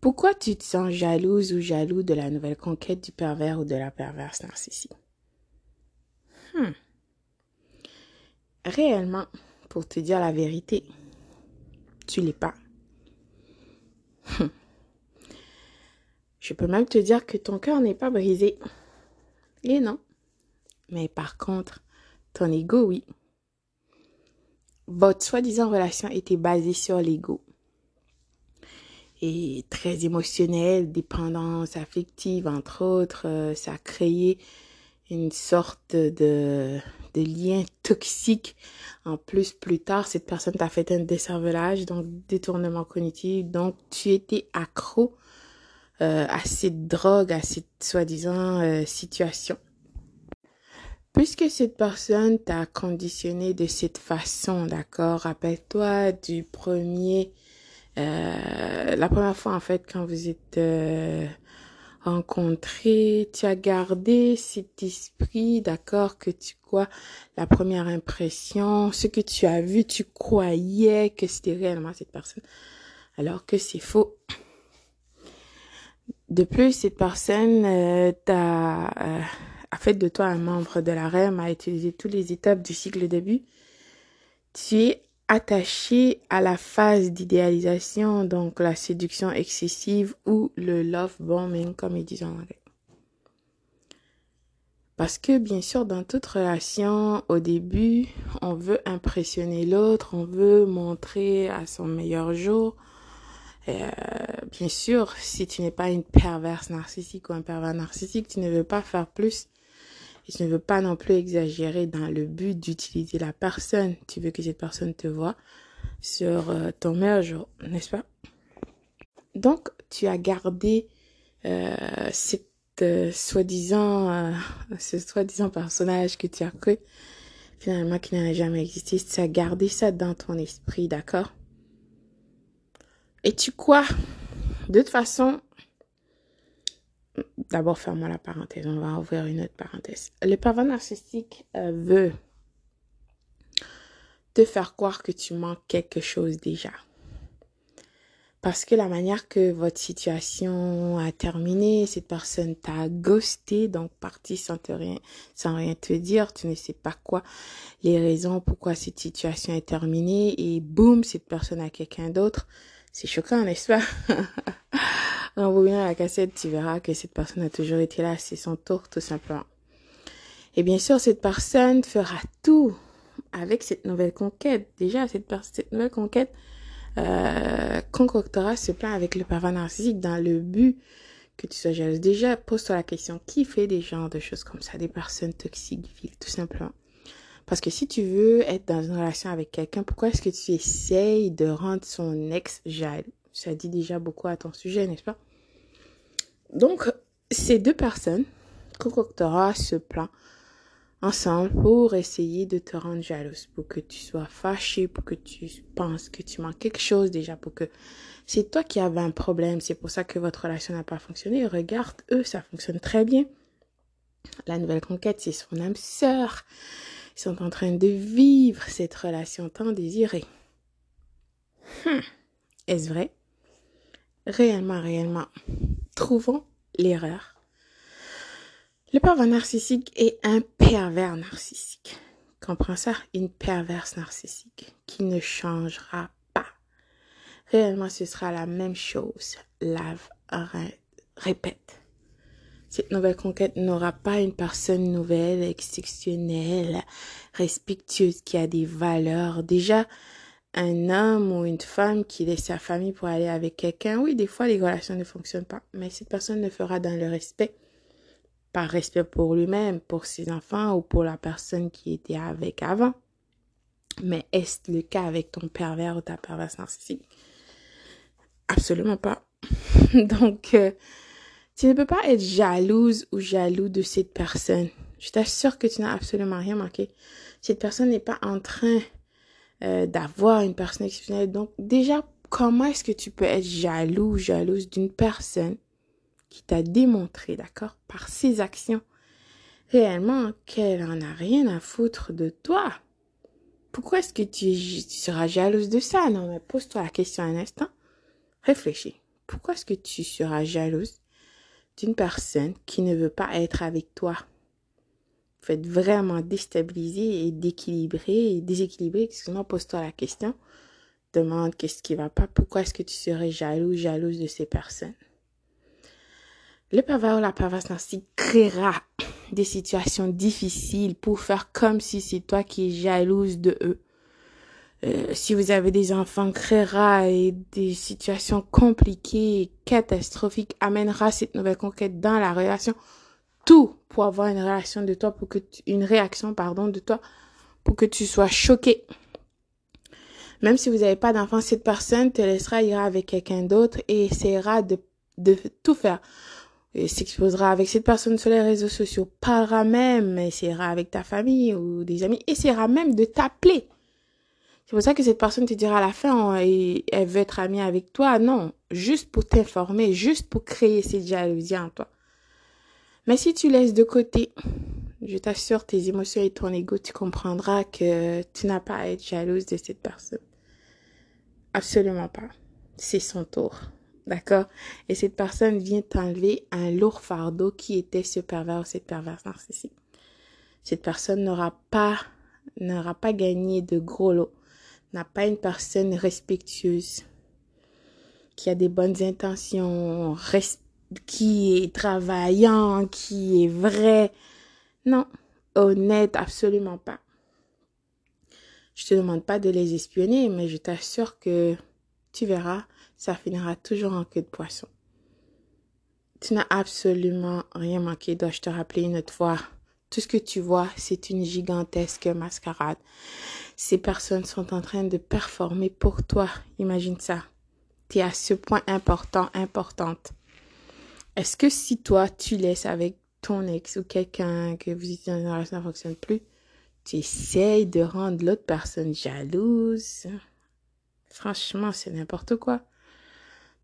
Pourquoi tu te sens jalouse ou jaloux de la nouvelle conquête du pervers ou de la perverse narcissique? Hmm. Réellement, pour te dire la vérité, tu l'es pas. Hmm. Je peux même te dire que ton cœur n'est pas brisé. Et non. Mais par contre, ton ego, oui. Votre soi-disant relation était basée sur l'ego et très émotionnelle, dépendance affective, entre autres. Euh, ça a créé une sorte de, de lien toxique. En plus, plus tard, cette personne t'a fait un décervelage, donc détournement cognitif. Donc, tu étais accro euh, à cette drogue, à cette soi-disant euh, situation. Puisque cette personne t'a conditionné de cette façon, d'accord, rappelle-toi du premier euh, la première fois, en fait, quand vous êtes euh, rencontrés, tu as gardé cet esprit, d'accord, que tu crois, la première impression, ce que tu as vu, tu croyais que c'était réellement cette personne, alors que c'est faux. De plus, cette personne euh, t'a euh, a fait de toi un membre de la REM, a utilisé toutes les étapes du cycle de début. Tu es attaché à la phase d'idéalisation, donc la séduction excessive ou le love bombing, comme ils disent en anglais. Parce que bien sûr, dans toute relation, au début, on veut impressionner l'autre, on veut montrer à son meilleur jour. Euh, bien sûr, si tu n'es pas une perverse narcissique ou un pervers narcissique, tu ne veux pas faire plus et tu ne veux pas non plus exagérer dans le but d'utiliser la personne. Tu veux que cette personne te voit sur euh, ton meilleur jour, n'est-ce pas? Donc, tu as gardé euh, cette euh, soi-disant, euh, ce soi-disant personnage que tu as cru finalement qui n'a jamais existé. Tu as gardé ça dans ton esprit, d'accord? Et tu crois De toute façon, D'abord, fermons la parenthèse. On va ouvrir une autre parenthèse. Le pervers narcissique euh, veut te faire croire que tu manques quelque chose déjà. Parce que la manière que votre situation a terminé, cette personne t'a ghosté, donc parti sans, te rien, sans rien te dire, tu ne sais pas quoi, les raisons pourquoi cette situation est terminée, et boum, cette personne a quelqu'un d'autre. C'est choquant, n'est-ce pas? En voyant la cassette, tu verras que cette personne a toujours été là, c'est son tour tout simplement. Et bien sûr, cette personne fera tout avec cette nouvelle conquête. Déjà, cette, cette nouvelle conquête euh, concoctera ce plan avec le pervers narcissique dans le but que tu sois jalouse. Déjà, pose-toi la question, qui fait des genres de choses comme ça Des personnes toxiques, viles, tout simplement? Parce que si tu veux être dans une relation avec quelqu'un, pourquoi est-ce que tu essayes de rendre son ex jaloux? Ça dit déjà beaucoup à ton sujet, n'est-ce pas? Donc, ces deux personnes concoctera ce plan ensemble pour essayer de te rendre jalouse, pour que tu sois fâché, pour que tu penses que tu manques quelque chose déjà, pour que c'est toi qui avais un problème, c'est pour ça que votre relation n'a pas fonctionné. Regarde, eux, ça fonctionne très bien. La nouvelle conquête, c'est son âme sœur. Ils sont en train de vivre cette relation tant désirée. Hmm. Est-ce vrai? Réellement, réellement. Trouvons l'erreur. Le pervers narcissique est un pervers narcissique. Comprends ça? Une perverse narcissique qui ne changera pas. Réellement, ce sera la même chose. Lave, répète. Cette nouvelle conquête n'aura pas une personne nouvelle, exceptionnelle, respectueuse, qui a des valeurs. Déjà, un homme ou une femme qui laisse sa famille pour aller avec quelqu'un, oui, des fois les relations ne fonctionnent pas, mais cette personne le fera dans le respect par respect pour lui-même, pour ses enfants ou pour la personne qui était avec avant. Mais est-ce le cas avec ton pervers ou ta perverse narcissique? Absolument pas. Donc, euh, tu ne peux pas être jalouse ou jaloux de cette personne. Je t'assure que tu n'as absolument rien manqué. Cette personne n'est pas en train euh, d'avoir une personne exceptionnelle. Donc, déjà, comment est-ce que tu peux être jaloux ou jalouse d'une personne qui t'a démontré, d'accord, par ses actions, réellement qu'elle en a rien à foutre de toi. Pourquoi est-ce que tu, tu, seras jalouse de ça? Non, mais pose-toi la question un instant. Réfléchis. pourquoi est-ce que tu seras jalouse d'une personne qui ne veut pas être avec toi? Vous êtes vraiment déstabilisé et déséquilibré, et déséquilibré, excuse-moi, pose-toi la question. Demande qu'est-ce qui va pas, pourquoi est-ce que tu serais jaloux, jalouse de ces personnes? Le pervers ou la perverse narcissique créera des situations difficiles pour faire comme si c'est toi qui es jalouse de eux. Euh, si vous avez des enfants, créera et des situations compliquées catastrophiques, amènera cette nouvelle conquête dans la relation. Tout pour avoir une relation de toi, pour que une réaction, pardon, de toi, pour que tu sois choqué. Même si vous n'avez pas d'enfant, cette personne te laissera, ira avec quelqu'un d'autre et essaiera de, de tout faire et s'exposera avec cette personne sur les réseaux sociaux, parlera même, essaiera avec ta famille ou des amis, essaiera même de t'appeler. C'est pour ça que cette personne te dira à la fin, et elle veut être amie avec toi. Non, juste pour t'informer, juste pour créer cette jalousie en toi. Mais si tu laisses de côté, je t'assure, tes émotions et ton ego, tu comprendras que tu n'as pas à être jalouse de cette personne. Absolument pas. C'est son tour. D'accord? Et cette personne vient t'enlever un lourd fardeau qui était ce pervers ou cette perverse narcissique. Cette personne n'aura pas, n'aura pas gagné de gros lots, n'a pas une personne respectueuse, qui a des bonnes intentions, qui est travaillant, qui est vrai. Non, honnête, absolument pas. Je te demande pas de les espionner, mais je t'assure que tu verras, ça finira toujours en queue de poisson. Tu n'as absolument rien manqué, dois-je te rappeler une autre fois. Tout ce que tu vois, c'est une gigantesque mascarade. Ces personnes sont en train de performer pour toi. Imagine ça. Tu es à ce point important, importante. Est-ce que si toi, tu laisses avec ton ex ou quelqu'un que vous êtes dans une relation ne fonctionne plus, tu essayes de rendre l'autre personne jalouse? Franchement, c'est n'importe quoi.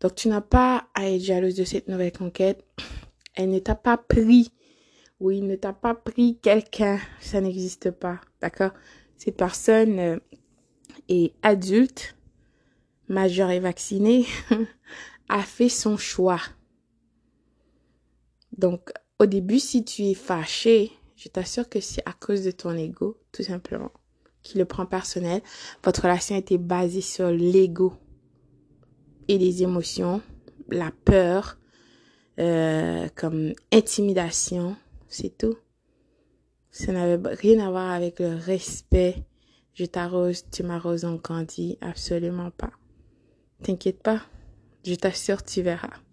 Donc, tu n'as pas à être jalouse de cette nouvelle conquête. Elle ne t'a pas pris. Oui, ne t'a pas pris quelqu'un. Ça n'existe pas. D'accord? Cette personne euh, est adulte, majeure et vaccinée, a fait son choix. Donc, au début, si tu es fâché, je t'assure que c'est à cause de ton ego, tout simplement, qui le prend personnel. Votre relation était basée sur l'ego et les émotions, la peur, euh, comme intimidation, c'est tout. Ça n'avait rien à voir avec le respect. Je t'arrose, tu m'arroses en candy, absolument pas. T'inquiète pas, je t'assure, tu verras.